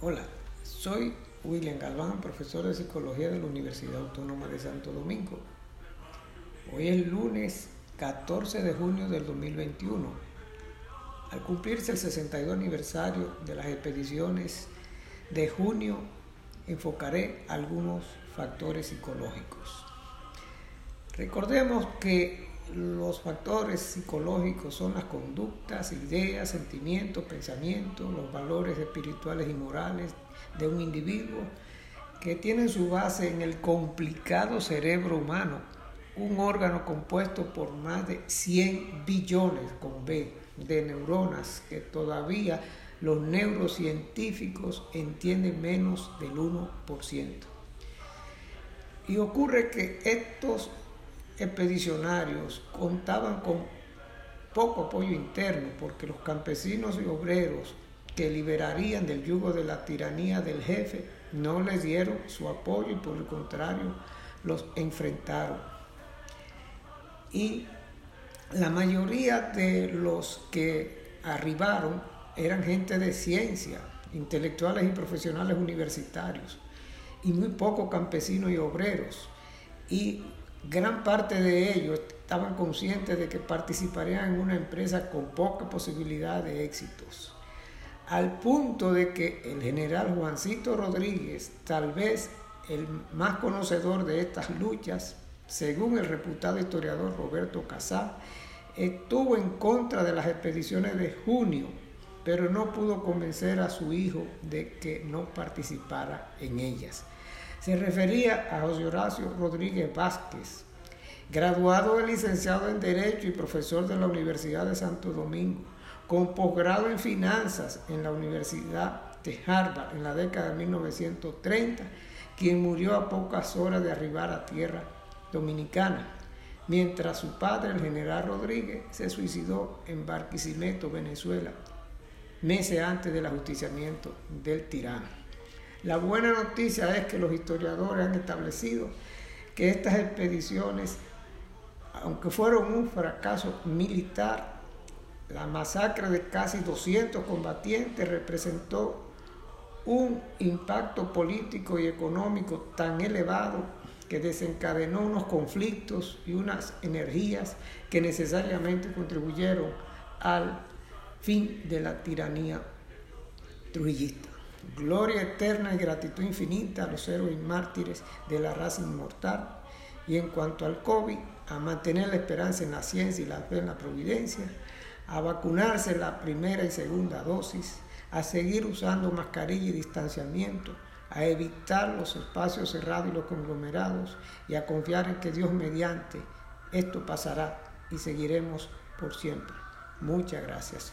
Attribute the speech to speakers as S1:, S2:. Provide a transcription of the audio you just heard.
S1: Hola, soy William Galván, profesor de Psicología de la Universidad Autónoma de Santo Domingo. Hoy es lunes 14 de junio del 2021. Al cumplirse el 62 aniversario de las expediciones de junio, enfocaré algunos factores psicológicos. Recordemos que los factores psicológicos son las conductas, ideas, sentimientos, pensamientos, los valores espirituales y morales de un individuo que tienen su base en el complicado cerebro humano, un órgano compuesto por más de 100 billones con B de neuronas que todavía los neurocientíficos entienden menos del 1%. Y ocurre que estos expedicionarios contaban con poco apoyo interno porque los campesinos y obreros que liberarían del yugo de la tiranía del jefe no les dieron su apoyo y por el contrario los enfrentaron. Y la mayoría de los que arribaron eran gente de ciencia, intelectuales y profesionales universitarios, y muy pocos campesinos y obreros. Y gran parte de ellos estaban conscientes de que participarían en una empresa con poca posibilidad de éxitos. Al punto de que el general Juancito Rodríguez, tal vez el más conocedor de estas luchas, según el reputado historiador Roberto Casá, estuvo en contra de las expediciones de junio, pero no pudo convencer a su hijo de que no participara en ellas. Se refería a José Horacio Rodríguez Vázquez, graduado de licenciado en Derecho y profesor de la Universidad de Santo Domingo, con posgrado en Finanzas en la Universidad de Harvard en la década de 1930, quien murió a pocas horas de arribar a tierra dominicana, mientras su padre, el general Rodríguez, se suicidó en Barquisimeto, Venezuela, meses antes del ajusticiamiento del tirano. La buena noticia es que los historiadores han establecido que estas expediciones, aunque fueron un fracaso militar, la masacre de casi 200 combatientes representó un impacto político y económico tan elevado que desencadenó unos conflictos y unas energías que necesariamente contribuyeron al fin de la tiranía trujillista. Gloria eterna y gratitud infinita a los héroes y mártires de la raza inmortal. Y en cuanto al COVID, a mantener la esperanza en la ciencia y la fe en la providencia, a vacunarse la primera y segunda dosis, a seguir usando mascarilla y distanciamiento, a evitar los espacios cerrados y los conglomerados y a confiar en que Dios mediante esto pasará y seguiremos por siempre. Muchas gracias.